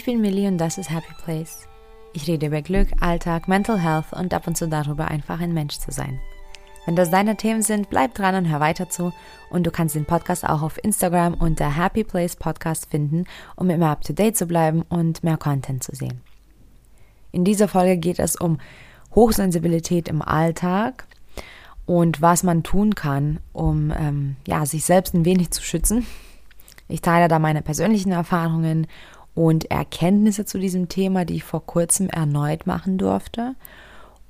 Ich bin Millie und das ist Happy Place. Ich rede über Glück, Alltag, Mental Health und ab und zu darüber, einfach ein Mensch zu sein. Wenn das deine Themen sind, bleib dran und hör weiter zu. Und du kannst den Podcast auch auf Instagram unter Happy Place Podcast finden, um immer up to date zu bleiben und mehr Content zu sehen. In dieser Folge geht es um Hochsensibilität im Alltag und was man tun kann, um ähm, ja, sich selbst ein wenig zu schützen. Ich teile da meine persönlichen Erfahrungen und Erkenntnisse zu diesem Thema, die ich vor kurzem erneut machen durfte.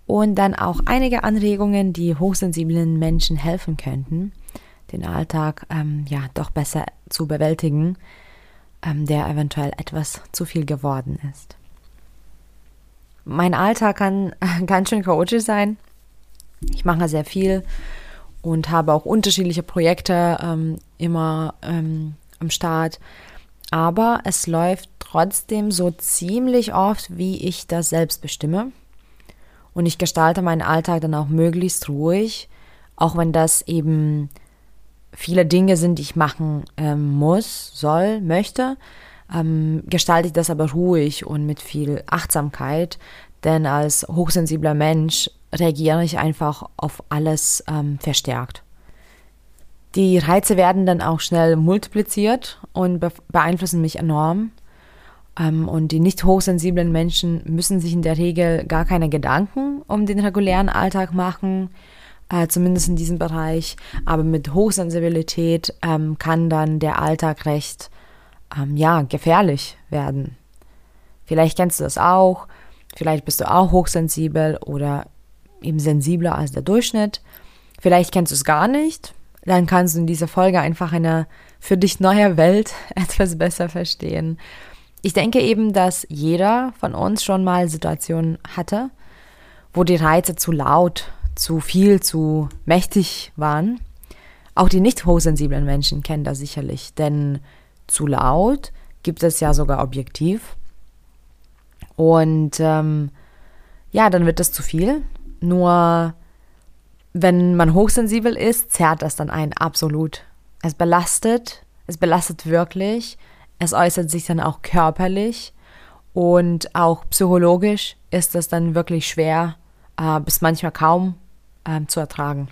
Und dann auch einige Anregungen, die hochsensiblen Menschen helfen könnten, den Alltag ähm, ja doch besser zu bewältigen, ähm, der eventuell etwas zu viel geworden ist. Mein Alltag kann ganz schön chaotisch sein. Ich mache sehr viel und habe auch unterschiedliche Projekte ähm, immer ähm, am Start. Aber es läuft trotzdem so ziemlich oft, wie ich das selbst bestimme. Und ich gestalte meinen Alltag dann auch möglichst ruhig, auch wenn das eben viele Dinge sind, die ich machen ähm, muss, soll, möchte, ähm, gestalte ich das aber ruhig und mit viel Achtsamkeit, denn als hochsensibler Mensch reagiere ich einfach auf alles ähm, verstärkt. Die Reize werden dann auch schnell multipliziert und beeinflussen mich enorm. Ähm, und die nicht hochsensiblen Menschen müssen sich in der Regel gar keine Gedanken um den regulären Alltag machen, äh, zumindest in diesem Bereich. Aber mit Hochsensibilität ähm, kann dann der Alltag recht, ähm, ja, gefährlich werden. Vielleicht kennst du das auch. Vielleicht bist du auch hochsensibel oder eben sensibler als der Durchschnitt. Vielleicht kennst du es gar nicht. Dann kannst du in dieser Folge einfach eine für dich neue Welt etwas besser verstehen. Ich denke eben, dass jeder von uns schon mal Situationen hatte, wo die Reize zu laut, zu viel, zu mächtig waren. Auch die nicht hochsensiblen Menschen kennen das sicherlich, denn zu laut gibt es ja sogar objektiv. Und ähm, ja, dann wird das zu viel. Nur wenn man hochsensibel ist, zerrt das dann einen absolut. Es belastet, es belastet wirklich es äußert sich dann auch körperlich und auch psychologisch ist das dann wirklich schwer äh, bis manchmal kaum ähm, zu ertragen.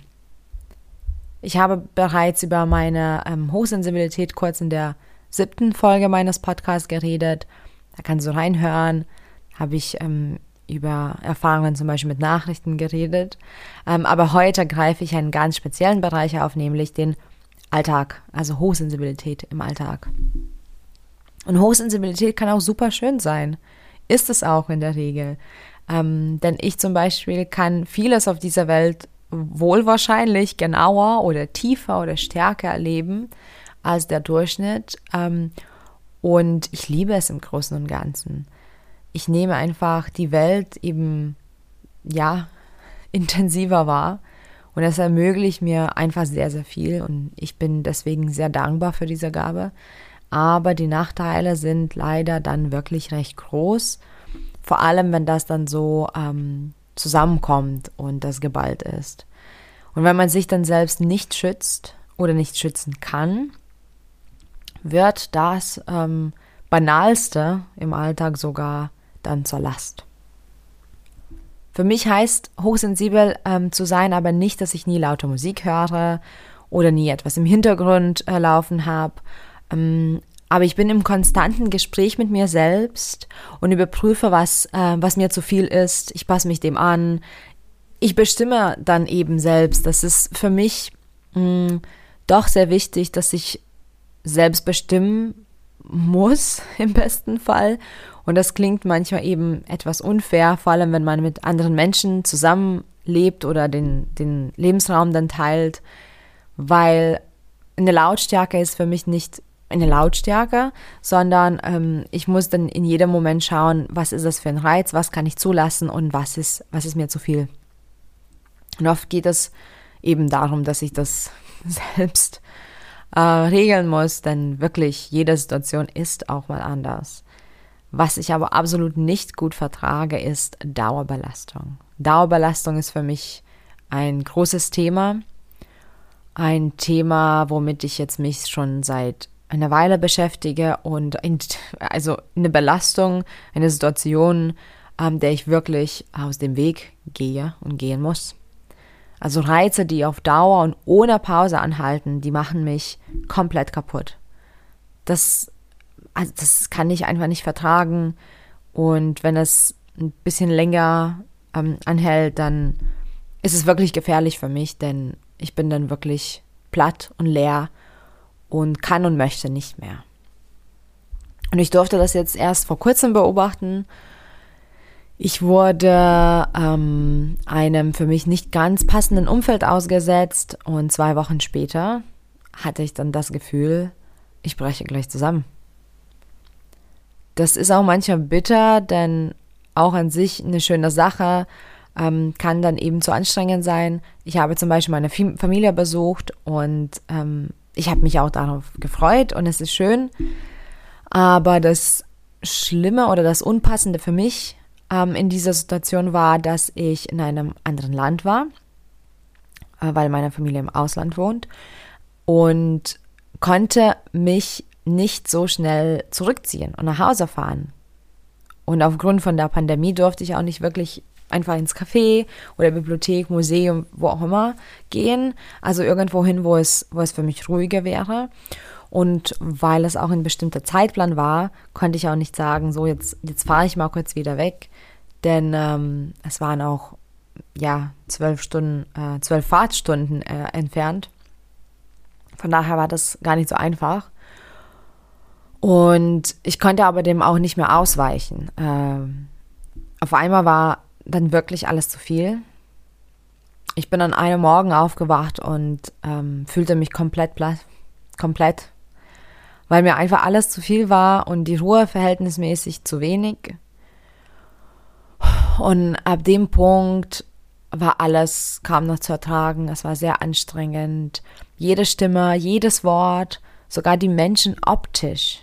Ich habe bereits über meine ähm, Hochsensibilität kurz in der siebten Folge meines Podcasts geredet. Da kannst du reinhören. Habe ich ähm, über Erfahrungen zum Beispiel mit Nachrichten geredet. Ähm, aber heute greife ich einen ganz speziellen Bereich auf, nämlich den Alltag, also Hochsensibilität im Alltag. Und Hochsensibilität kann auch super schön sein. Ist es auch in der Regel. Ähm, denn ich zum Beispiel kann vieles auf dieser Welt wohl wahrscheinlich genauer oder tiefer oder stärker erleben als der Durchschnitt. Ähm, und ich liebe es im Großen und Ganzen. Ich nehme einfach die Welt eben, ja, intensiver wahr. Und das ermöglicht mir einfach sehr, sehr viel. Und ich bin deswegen sehr dankbar für diese Gabe aber die Nachteile sind leider dann wirklich recht groß. Vor allem, wenn das dann so ähm, zusammenkommt und das geballt ist. Und wenn man sich dann selbst nicht schützt oder nicht schützen kann, wird das ähm, Banalste im Alltag sogar dann zur Last. Für mich heißt hochsensibel ähm, zu sein aber nicht, dass ich nie laute Musik höre oder nie etwas im Hintergrund äh, laufen habe aber ich bin im konstanten Gespräch mit mir selbst und überprüfe, was, äh, was mir zu viel ist. Ich passe mich dem an. Ich bestimme dann eben selbst. Das ist für mich mh, mm, doch sehr wichtig, dass ich selbst bestimmen muss, im besten Fall. Und das klingt manchmal eben etwas unfair, vor allem wenn man mit anderen Menschen zusammenlebt oder den, den Lebensraum dann teilt, weil eine Lautstärke ist für mich nicht eine Lautstärke, sondern ähm, ich muss dann in jedem Moment schauen, was ist das für ein Reiz, was kann ich zulassen und was ist, was ist mir zu viel. Und oft geht es eben darum, dass ich das selbst äh, regeln muss, denn wirklich jede Situation ist auch mal anders. Was ich aber absolut nicht gut vertrage, ist Dauerbelastung. Dauerbelastung ist für mich ein großes Thema. Ein Thema, womit ich jetzt mich schon seit eine Weile beschäftige und in, also eine Belastung, eine Situation, ähm, der ich wirklich aus dem Weg gehe und gehen muss. Also Reize, die auf Dauer und ohne Pause anhalten, die machen mich komplett kaputt. Das, also das kann ich einfach nicht vertragen. Und wenn es ein bisschen länger ähm, anhält, dann ist es wirklich gefährlich für mich, denn ich bin dann wirklich platt und leer und kann und möchte nicht mehr. Und ich durfte das jetzt erst vor kurzem beobachten. Ich wurde ähm, einem für mich nicht ganz passenden Umfeld ausgesetzt und zwei Wochen später hatte ich dann das Gefühl, ich breche gleich zusammen. Das ist auch manchmal bitter, denn auch an sich eine schöne Sache ähm, kann dann eben zu anstrengend sein. Ich habe zum Beispiel meine Familie besucht und ähm, ich habe mich auch darauf gefreut und es ist schön. Aber das Schlimme oder das Unpassende für mich ähm, in dieser Situation war, dass ich in einem anderen Land war, äh, weil meine Familie im Ausland wohnt und konnte mich nicht so schnell zurückziehen und nach Hause fahren. Und aufgrund von der Pandemie durfte ich auch nicht wirklich einfach ins Café oder Bibliothek, Museum, wo auch immer gehen. Also irgendwo hin, wo es, wo es für mich ruhiger wäre. Und weil es auch ein bestimmter Zeitplan war, konnte ich auch nicht sagen, so jetzt, jetzt fahre ich mal kurz wieder weg. Denn ähm, es waren auch ja zwölf Stunden, äh, zwölf Fahrtstunden äh, entfernt. Von daher war das gar nicht so einfach. Und ich konnte aber dem auch nicht mehr ausweichen. Ähm, auf einmal war dann wirklich alles zu viel. Ich bin an einem Morgen aufgewacht und ähm, fühlte mich komplett platt, komplett, weil mir einfach alles zu viel war und die Ruhe verhältnismäßig zu wenig. Und ab dem Punkt war alles kaum noch zu ertragen. Es war sehr anstrengend. Jede Stimme, jedes Wort, sogar die Menschen optisch.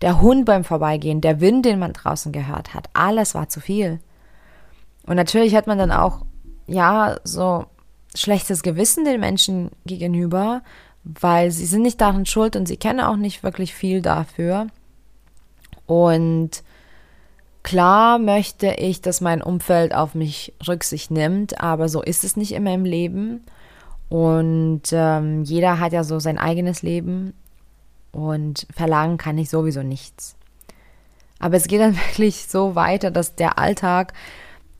Der Hund beim Vorbeigehen, der Wind, den man draußen gehört hat, alles war zu viel. Und natürlich hat man dann auch, ja, so schlechtes Gewissen den Menschen gegenüber, weil sie sind nicht darin schuld und sie kennen auch nicht wirklich viel dafür. Und klar möchte ich, dass mein Umfeld auf mich Rücksicht nimmt, aber so ist es nicht immer im Leben. Und ähm, jeder hat ja so sein eigenes Leben und verlangen kann ich sowieso nichts. Aber es geht dann wirklich so weiter, dass der Alltag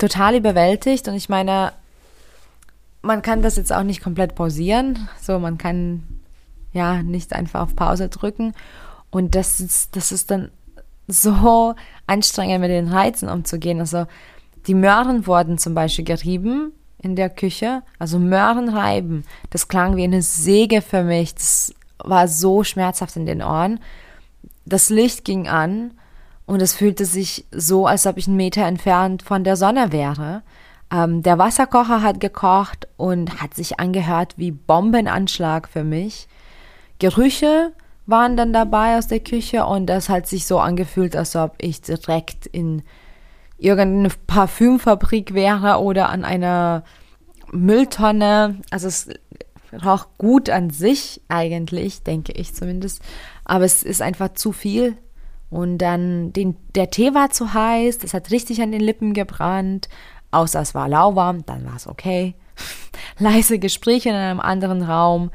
total überwältigt und ich meine, man kann das jetzt auch nicht komplett pausieren. So, man kann ja nicht einfach auf Pause drücken. Und das ist, das ist dann so anstrengend, mit den Reizen umzugehen. Also die Möhren wurden zum Beispiel gerieben in der Küche. Also Möhren reiben. Das klang wie eine Säge für mich. Das war so schmerzhaft in den Ohren. Das Licht ging an und es fühlte sich so, als ob ich einen Meter entfernt von der Sonne wäre. Ähm, der Wasserkocher hat gekocht und hat sich angehört wie Bombenanschlag für mich. Gerüche waren dann dabei aus der Küche und das hat sich so angefühlt, als ob ich direkt in irgendeine Parfümfabrik wäre oder an einer Mülltonne. Also es roch gut an sich eigentlich, denke ich zumindest. Aber es ist einfach zu viel und dann, den, der Tee war zu heiß, das hat richtig an den Lippen gebrannt, außer es war lauwarm, dann war es okay. Leise Gespräche in einem anderen Raum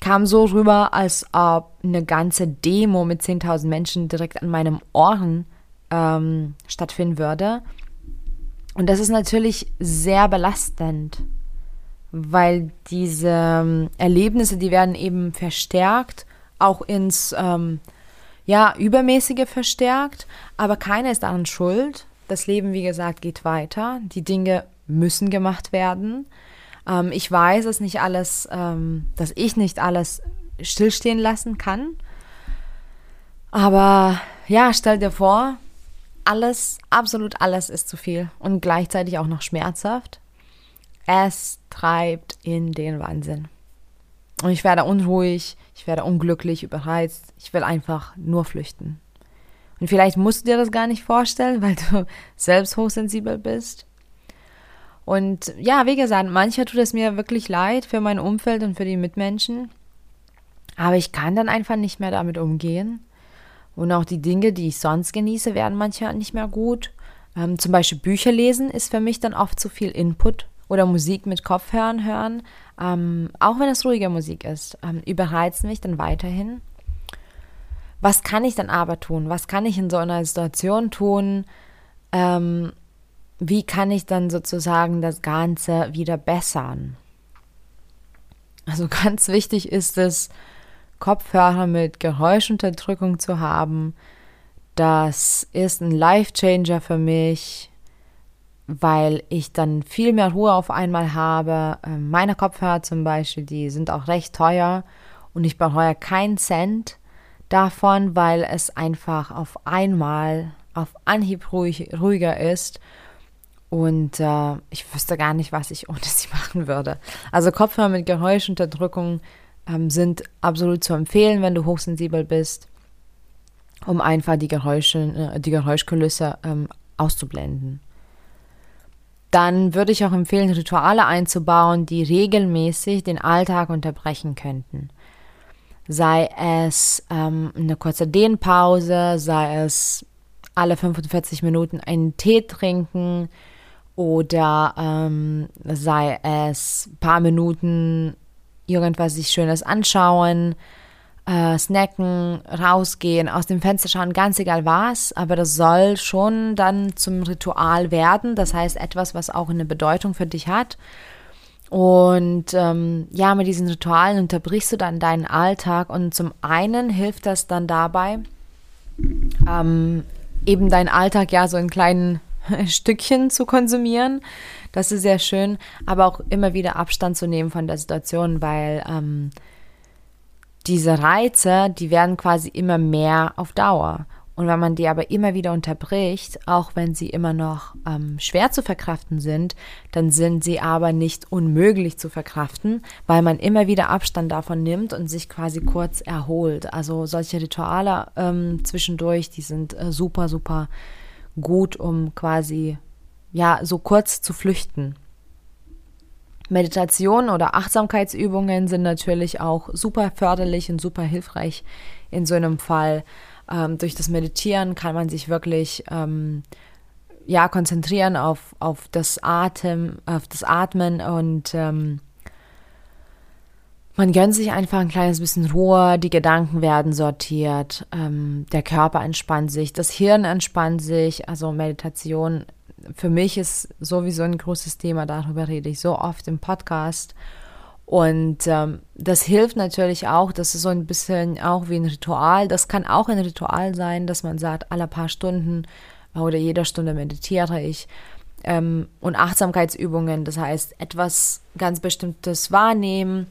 kam so rüber, als ob eine ganze Demo mit 10.000 Menschen direkt an meinem Ohren ähm, stattfinden würde. Und das ist natürlich sehr belastend, weil diese ähm, Erlebnisse, die werden eben verstärkt, auch ins ähm, ja, übermäßige verstärkt, aber keiner ist daran schuld. Das Leben, wie gesagt, geht weiter. Die Dinge müssen gemacht werden. Ähm, ich weiß, dass nicht alles, ähm, dass ich nicht alles stillstehen lassen kann. Aber ja, stell dir vor, alles, absolut alles ist zu viel und gleichzeitig auch noch schmerzhaft. Es treibt in den Wahnsinn. Und ich werde unruhig, ich werde unglücklich, überreizt. Ich will einfach nur flüchten. Und vielleicht musst du dir das gar nicht vorstellen, weil du selbst hochsensibel bist. Und ja, wie gesagt, mancher tut es mir wirklich leid für mein Umfeld und für die Mitmenschen. Aber ich kann dann einfach nicht mehr damit umgehen. Und auch die Dinge, die ich sonst genieße, werden manchmal nicht mehr gut. Ähm, zum Beispiel Bücher lesen ist für mich dann oft zu viel Input oder Musik mit Kopfhörern hören, ähm, auch wenn es ruhige Musik ist, ähm, überreizt mich dann weiterhin. Was kann ich dann aber tun? Was kann ich in so einer Situation tun? Ähm, wie kann ich dann sozusagen das Ganze wieder bessern? Also ganz wichtig ist es, Kopfhörer mit Geräuschunterdrückung zu haben. Das ist ein Life-Changer für mich weil ich dann viel mehr Ruhe auf einmal habe. Ähm, meine Kopfhörer zum Beispiel, die sind auch recht teuer und ich bereue keinen Cent davon, weil es einfach auf einmal, auf Anhieb ruhig, ruhiger ist. Und äh, ich wüsste gar nicht, was ich ohne sie machen würde. Also Kopfhörer mit Geräuschunterdrückung ähm, sind absolut zu empfehlen, wenn du hochsensibel bist, um einfach die Geräusche, äh, die Geräuschkulisse ähm, auszublenden dann würde ich auch empfehlen, Rituale einzubauen, die regelmäßig den Alltag unterbrechen könnten. Sei es ähm, eine kurze Dehnpause, sei es alle 45 Minuten einen Tee trinken oder ähm, sei es ein paar Minuten irgendwas sich Schönes anschauen, äh, snacken, rausgehen, aus dem Fenster schauen, ganz egal was, aber das soll schon dann zum Ritual werden. Das heißt, etwas, was auch eine Bedeutung für dich hat. Und ähm, ja, mit diesen Ritualen unterbrichst du dann deinen Alltag und zum einen hilft das dann dabei, ähm, eben deinen Alltag ja so in kleinen Stückchen zu konsumieren. Das ist sehr schön, aber auch immer wieder Abstand zu nehmen von der Situation, weil ähm, diese Reize, die werden quasi immer mehr auf Dauer. Und wenn man die aber immer wieder unterbricht, auch wenn sie immer noch ähm, schwer zu verkraften sind, dann sind sie aber nicht unmöglich zu verkraften, weil man immer wieder Abstand davon nimmt und sich quasi kurz erholt. Also solche Rituale ähm, zwischendurch, die sind äh, super, super gut, um quasi ja so kurz zu flüchten. Meditation oder Achtsamkeitsübungen sind natürlich auch super förderlich und super hilfreich in so einem Fall. Ähm, durch das Meditieren kann man sich wirklich ähm, ja, konzentrieren auf, auf das Atem, auf das Atmen und ähm, man gönnt sich einfach ein kleines bisschen Ruhe, die Gedanken werden sortiert, ähm, der Körper entspannt sich, das Hirn entspannt sich. Also Meditation für mich ist sowieso ein großes Thema, darüber rede ich so oft im Podcast. Und ähm, das hilft natürlich auch, das ist so ein bisschen auch wie ein Ritual. Das kann auch ein Ritual sein, dass man sagt, alle paar Stunden oder jeder Stunde meditiere ich. Ähm, und Achtsamkeitsübungen, das heißt etwas ganz Bestimmtes wahrnehmen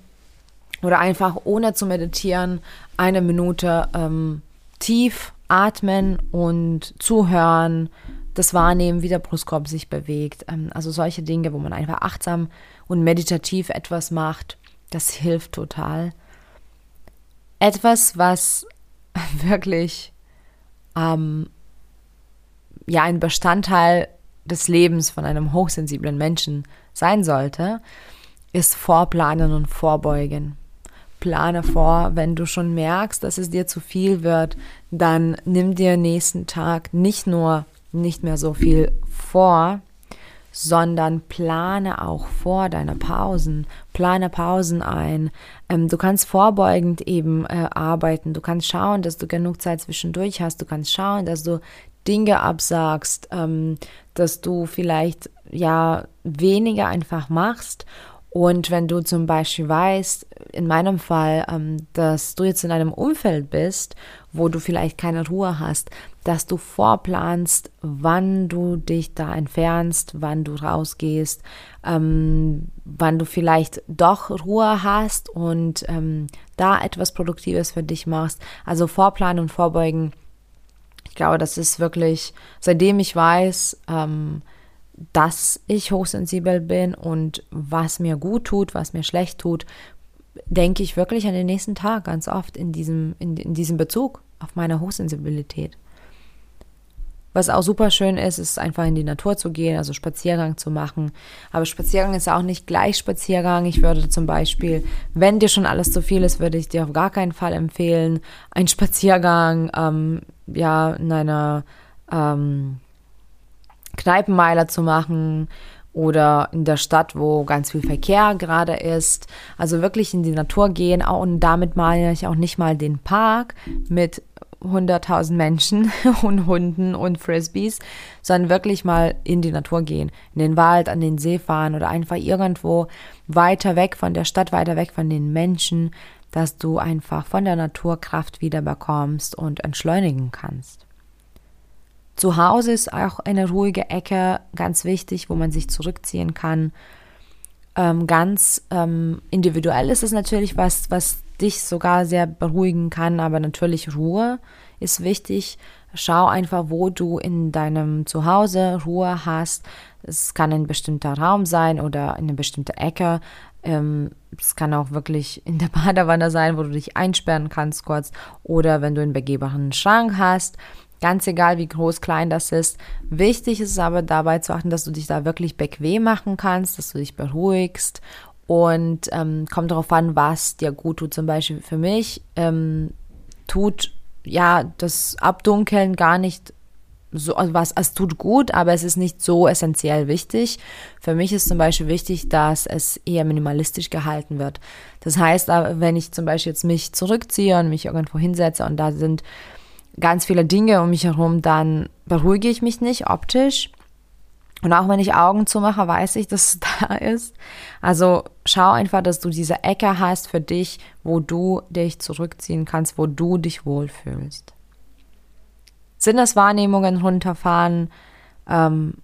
oder einfach ohne zu meditieren eine Minute ähm, tief atmen und zuhören, das Wahrnehmen, wie der Brustkorb sich bewegt. Ähm, also solche Dinge, wo man einfach achtsam und meditativ etwas macht, das hilft total. Etwas, was wirklich ähm, ja ein Bestandteil des Lebens von einem hochsensiblen Menschen sein sollte, ist Vorplanen und Vorbeugen. Plane vor, wenn du schon merkst, dass es dir zu viel wird, dann nimm dir nächsten Tag nicht nur nicht mehr so viel vor, sondern plane auch vor deine Pausen. Plane Pausen ein. Ähm, du kannst vorbeugend eben äh, arbeiten. Du kannst schauen, dass du genug Zeit zwischendurch hast. Du kannst schauen, dass du Dinge absagst, ähm, dass du vielleicht ja weniger einfach machst und wenn du zum Beispiel weißt, in meinem Fall, ähm, dass du jetzt in einem Umfeld bist, wo du vielleicht keine Ruhe hast, dass du vorplanst, wann du dich da entfernst, wann du rausgehst, ähm, wann du vielleicht doch Ruhe hast und ähm, da etwas Produktives für dich machst. Also vorplanen und vorbeugen. Ich glaube, das ist wirklich, seitdem ich weiß, ähm, dass ich hochsensibel bin und was mir gut tut, was mir schlecht tut, denke ich wirklich an den nächsten Tag ganz oft in diesem, in, in diesem Bezug auf meine Hochsensibilität. Was auch super schön ist, ist einfach in die Natur zu gehen, also Spaziergang zu machen. Aber Spaziergang ist auch nicht gleich Spaziergang. Ich würde zum Beispiel, wenn dir schon alles zu viel ist, würde ich dir auf gar keinen Fall empfehlen, einen Spaziergang ähm, ja in einer ähm, Kneipenmeiler zu machen oder in der Stadt, wo ganz viel Verkehr gerade ist. Also wirklich in die Natur gehen und damit meine ich auch nicht mal den Park mit 100.000 Menschen und Hunden und Frisbees, sondern wirklich mal in die Natur gehen, in den Wald, an den See fahren oder einfach irgendwo weiter weg von der Stadt, weiter weg von den Menschen, dass du einfach von der Naturkraft wieder bekommst und entschleunigen kannst. Zu Hause ist auch eine ruhige Ecke ganz wichtig, wo man sich zurückziehen kann. Ähm, ganz ähm, individuell ist es natürlich was, was dich sogar sehr beruhigen kann, aber natürlich Ruhe ist wichtig. Schau einfach, wo du in deinem Zuhause Ruhe hast. Es kann ein bestimmter Raum sein oder eine bestimmte Ecke. Ähm, es kann auch wirklich in der Badewanne sein, wo du dich einsperren kannst kurz. Oder wenn du einen begehbaren Schrank hast. Ganz egal, wie groß, klein das ist. Wichtig ist es aber dabei zu achten, dass du dich da wirklich bequem machen kannst, dass du dich beruhigst und ähm, kommt darauf an, was dir gut tut. Zum Beispiel für mich ähm, tut ja das Abdunkeln gar nicht so, also was, es tut gut, aber es ist nicht so essentiell wichtig. Für mich ist zum Beispiel wichtig, dass es eher minimalistisch gehalten wird. Das heißt, wenn ich zum Beispiel jetzt mich zurückziehe und mich irgendwo hinsetze und da sind ganz viele Dinge um mich herum, dann beruhige ich mich nicht optisch. Und auch wenn ich Augen zumache, weiß ich, dass es da ist. Also schau einfach, dass du diese Ecke hast für dich, wo du dich zurückziehen kannst, wo du dich wohlfühlst. Sinneswahrnehmungen runterfahren ähm,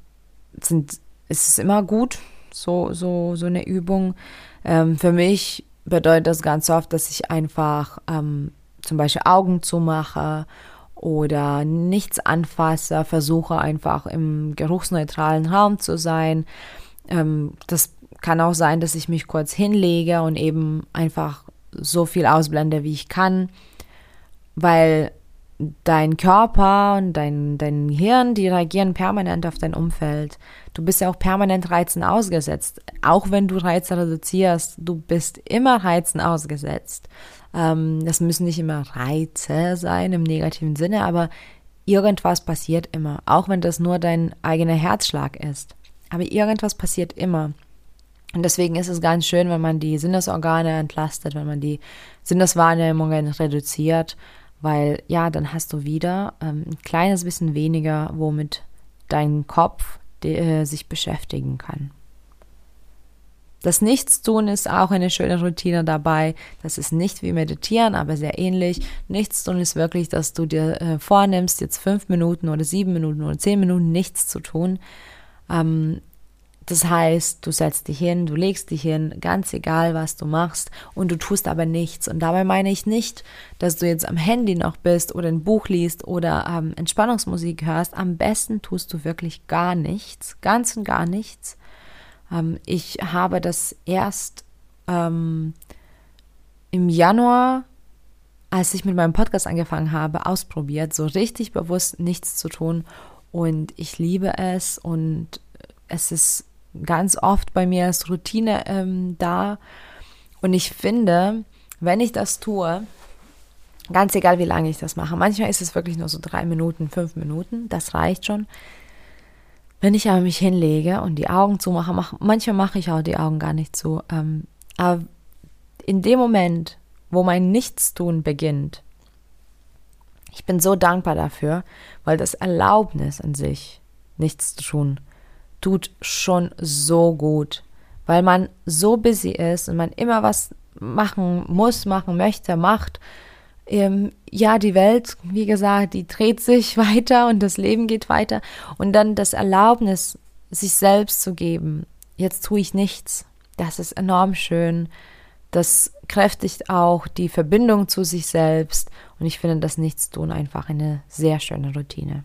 sind, ist es immer gut, so, so, so eine Übung. Ähm, für mich bedeutet das ganz oft, dass ich einfach ähm, zum Beispiel Augen zumache oder nichts anfasse, versuche einfach im geruchsneutralen Raum zu sein. Ähm, das kann auch sein, dass ich mich kurz hinlege und eben einfach so viel ausblende, wie ich kann, weil dein Körper und dein, dein Hirn, die reagieren permanent auf dein Umfeld. Du bist ja auch permanent Reizen ausgesetzt. Auch wenn du Reize reduzierst, du bist immer Reizen ausgesetzt. Ähm, das müssen nicht immer Reize sein im negativen Sinne, aber irgendwas passiert immer, auch wenn das nur dein eigener Herzschlag ist. Aber irgendwas passiert immer. Und deswegen ist es ganz schön, wenn man die Sinnesorgane entlastet, wenn man die Sinneswahrnehmungen reduziert, weil ja, dann hast du wieder ähm, ein kleines bisschen weniger, womit dein Kopf äh, sich beschäftigen kann. Das Nichtstun ist auch eine schöne Routine dabei. Das ist nicht wie Meditieren, aber sehr ähnlich. Nichtstun ist wirklich, dass du dir äh, vornimmst, jetzt fünf Minuten oder sieben Minuten oder zehn Minuten nichts zu tun. Ähm, das heißt, du setzt dich hin, du legst dich hin, ganz egal, was du machst, und du tust aber nichts. Und dabei meine ich nicht, dass du jetzt am Handy noch bist oder ein Buch liest oder ähm, Entspannungsmusik hörst. Am besten tust du wirklich gar nichts, ganz und gar nichts. Ähm, ich habe das erst ähm, im Januar, als ich mit meinem Podcast angefangen habe, ausprobiert, so richtig bewusst nichts zu tun. Und ich liebe es und es ist ganz oft bei mir als Routine ähm, da. Und ich finde, wenn ich das tue, ganz egal wie lange ich das mache, manchmal ist es wirklich nur so drei Minuten, fünf Minuten, das reicht schon. Wenn ich aber mich hinlege und die Augen zumache, mach, manchmal mache ich auch die Augen gar nicht zu. Ähm, aber in dem Moment, wo mein Nichtstun beginnt, ich bin so dankbar dafür, weil das Erlaubnis an sich, nichts zu tun, tut schon so gut, weil man so busy ist und man immer was machen muss, machen möchte, macht ähm, ja, die Welt, wie gesagt, die dreht sich weiter und das Leben geht weiter. Und dann das Erlaubnis, sich selbst zu geben, jetzt tue ich nichts, das ist enorm schön. Das kräftigt auch die Verbindung zu sich selbst. Und ich finde das Nichtstun einfach eine sehr schöne Routine.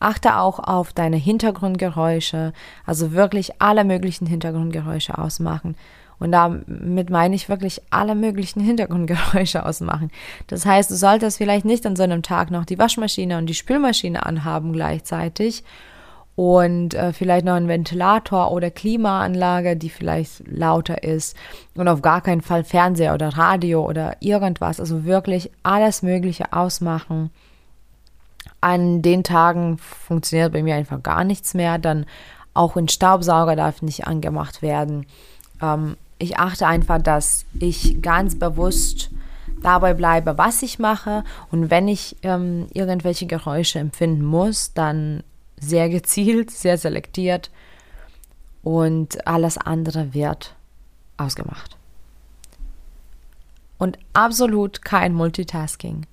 Achte auch auf deine Hintergrundgeräusche, also wirklich alle möglichen Hintergrundgeräusche ausmachen Und damit meine ich wirklich alle möglichen Hintergrundgeräusche ausmachen. Das heißt, du solltest vielleicht nicht an so einem Tag noch die Waschmaschine und die Spülmaschine anhaben gleichzeitig und äh, vielleicht noch ein Ventilator oder Klimaanlage, die vielleicht lauter ist und auf gar keinen Fall Fernseher oder Radio oder irgendwas. Also wirklich alles Mögliche ausmachen. An den Tagen funktioniert bei mir einfach gar nichts mehr. Dann auch ein Staubsauger darf nicht angemacht werden. Ähm, ich achte einfach, dass ich ganz bewusst dabei bleibe, was ich mache. Und wenn ich ähm, irgendwelche Geräusche empfinden muss, dann sehr gezielt, sehr selektiert und alles andere wird ausgemacht. Und absolut kein Multitasking.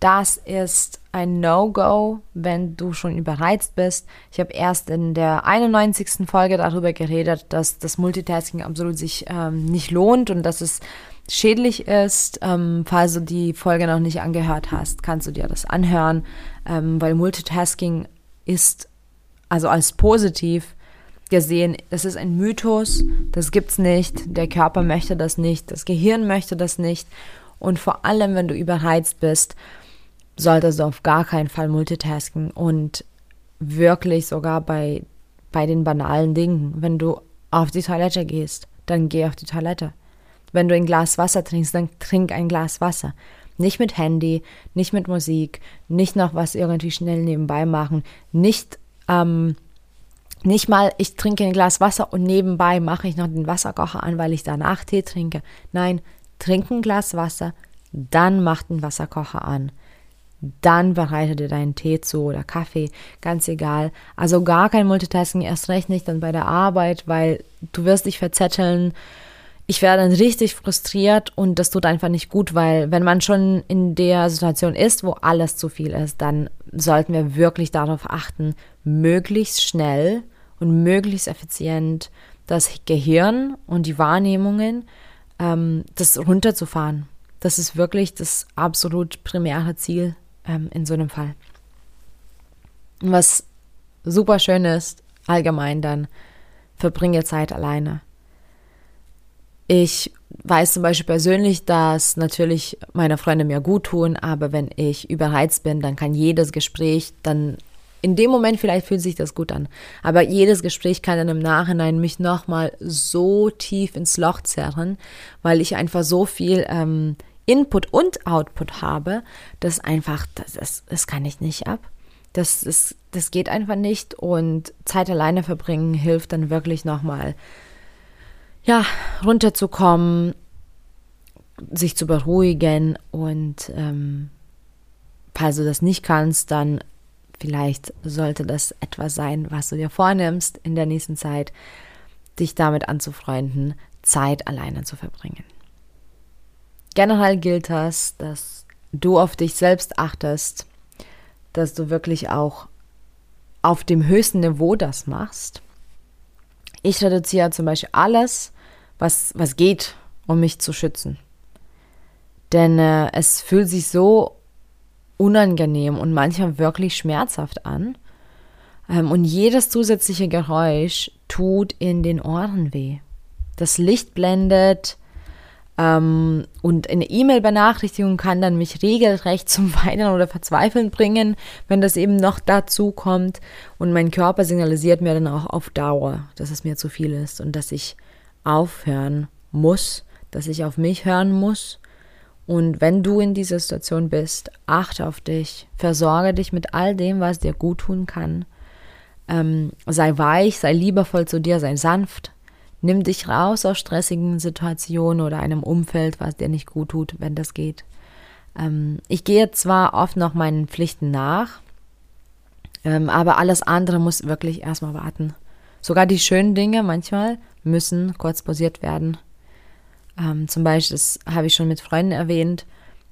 Das ist ein No-Go, wenn du schon überreizt bist. Ich habe erst in der 91. Folge darüber geredet, dass das Multitasking absolut sich ähm, nicht lohnt und dass es schädlich ist. Ähm, falls du die Folge noch nicht angehört hast, kannst du dir das anhören, ähm, weil Multitasking ist also als positiv gesehen, das ist ein Mythos, das gibt's nicht, der Körper möchte das nicht, das Gehirn möchte das nicht und vor allem, wenn du überreizt bist, solltest du auf gar keinen Fall multitasken und wirklich sogar bei, bei den banalen Dingen. Wenn du auf die Toilette gehst, dann geh auf die Toilette. Wenn du ein Glas Wasser trinkst, dann trink ein Glas Wasser. Nicht mit Handy, nicht mit Musik, nicht noch was irgendwie schnell nebenbei machen, nicht, ähm, nicht mal, ich trinke ein Glas Wasser und nebenbei mache ich noch den Wasserkocher an, weil ich danach Tee trinke. Nein, trink ein Glas Wasser, dann mach den Wasserkocher an dann bereite dir deinen Tee zu oder Kaffee, ganz egal. Also gar kein Multitasking, erst recht nicht dann bei der Arbeit, weil du wirst dich verzetteln. Ich werde dann richtig frustriert und das tut einfach nicht gut, weil wenn man schon in der Situation ist, wo alles zu viel ist, dann sollten wir wirklich darauf achten, möglichst schnell und möglichst effizient das Gehirn und die Wahrnehmungen ähm, das runterzufahren. Das ist wirklich das absolut primäre Ziel ähm, in so einem Fall. Was super schön ist, allgemein dann, verbringe Zeit alleine. Ich weiß zum Beispiel persönlich, dass natürlich meine Freunde mir gut tun, aber wenn ich überreizt bin, dann kann jedes Gespräch dann in dem Moment vielleicht fühlt sich das gut an, aber jedes Gespräch kann dann im Nachhinein mich nochmal so tief ins Loch zerren, weil ich einfach so viel ähm, Input und Output habe, das einfach, das, das, das kann ich nicht ab. Das, ist, das geht einfach nicht und Zeit alleine verbringen hilft dann wirklich nochmal, ja, runterzukommen, sich zu beruhigen und ähm, falls du das nicht kannst, dann vielleicht sollte das etwas sein, was du dir vornimmst in der nächsten Zeit, dich damit anzufreunden, Zeit alleine zu verbringen. Generell gilt das, dass du auf dich selbst achtest, dass du wirklich auch auf dem höchsten Niveau das machst. Ich reduziere zum Beispiel alles, was, was geht, um mich zu schützen. Denn äh, es fühlt sich so unangenehm und manchmal wirklich schmerzhaft an. Ähm, und jedes zusätzliche Geräusch tut in den Ohren weh. Das Licht blendet, ähm, und eine E-Mail-Benachrichtigung kann dann mich regelrecht zum Weinen oder Verzweifeln bringen, wenn das eben noch dazu kommt. Und mein Körper signalisiert mir dann auch auf Dauer, dass es mir zu viel ist und dass ich aufhören muss, dass ich auf mich hören muss. Und wenn du in dieser Situation bist, achte auf dich, versorge dich mit all dem, was dir gut tun kann. Ähm, sei weich, sei liebevoll zu dir, sei sanft, Nimm dich raus aus stressigen Situationen oder einem Umfeld, was dir nicht gut tut, wenn das geht. Ähm, ich gehe zwar oft noch meinen Pflichten nach, ähm, aber alles andere muss wirklich erstmal warten. Sogar die schönen Dinge manchmal müssen kurz pausiert werden. Ähm, zum Beispiel, das habe ich schon mit Freunden erwähnt,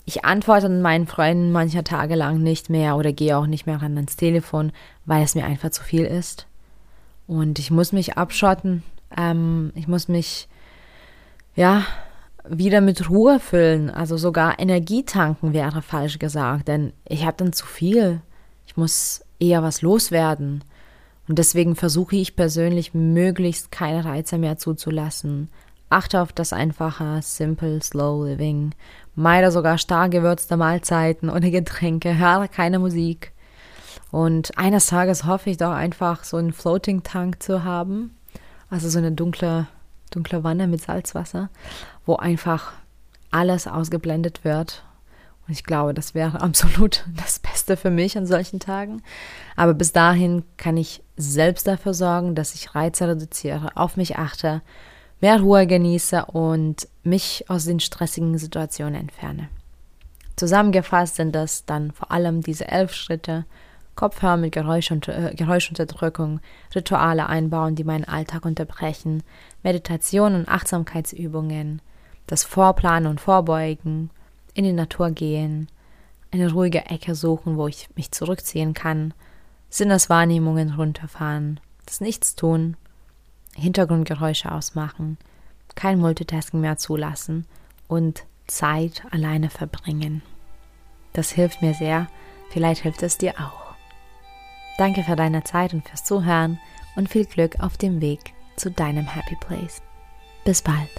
ich antworte meinen Freunden mancher Tage lang nicht mehr oder gehe auch nicht mehr ran ans Telefon, weil es mir einfach zu viel ist. Und ich muss mich abschotten, ähm, ich muss mich, ja, wieder mit Ruhe füllen. Also sogar Energie tanken wäre falsch gesagt, denn ich habe dann zu viel. Ich muss eher was loswerden. Und deswegen versuche ich persönlich möglichst keine Reize mehr zuzulassen. Achte auf das einfache, simple, slow living. Meide sogar stark gewürzte Mahlzeiten ohne Getränke. Höre keine Musik. Und eines Tages hoffe ich doch einfach, so einen Floating-Tank zu haben. Also so eine dunkle, dunkle Wanne mit Salzwasser, wo einfach alles ausgeblendet wird. Und ich glaube, das wäre absolut das Beste für mich an solchen Tagen. Aber bis dahin kann ich selbst dafür sorgen, dass ich Reize reduziere, auf mich achte, mehr Ruhe genieße und mich aus den stressigen Situationen entferne. Zusammengefasst sind das dann vor allem diese elf Schritte, Kopfhörer mit Geräuschunter äh, Geräuschunterdrückung, Rituale einbauen, die meinen Alltag unterbrechen, Meditation und Achtsamkeitsübungen, das Vorplanen und Vorbeugen, in die Natur gehen, eine ruhige Ecke suchen, wo ich mich zurückziehen kann, Sinneswahrnehmungen runterfahren, das Nichtstun, Hintergrundgeräusche ausmachen, kein Multitasking mehr zulassen und Zeit alleine verbringen. Das hilft mir sehr, vielleicht hilft es dir auch. Danke für deine Zeit und fürs Zuhören und viel Glück auf dem Weg zu deinem Happy Place. Bis bald.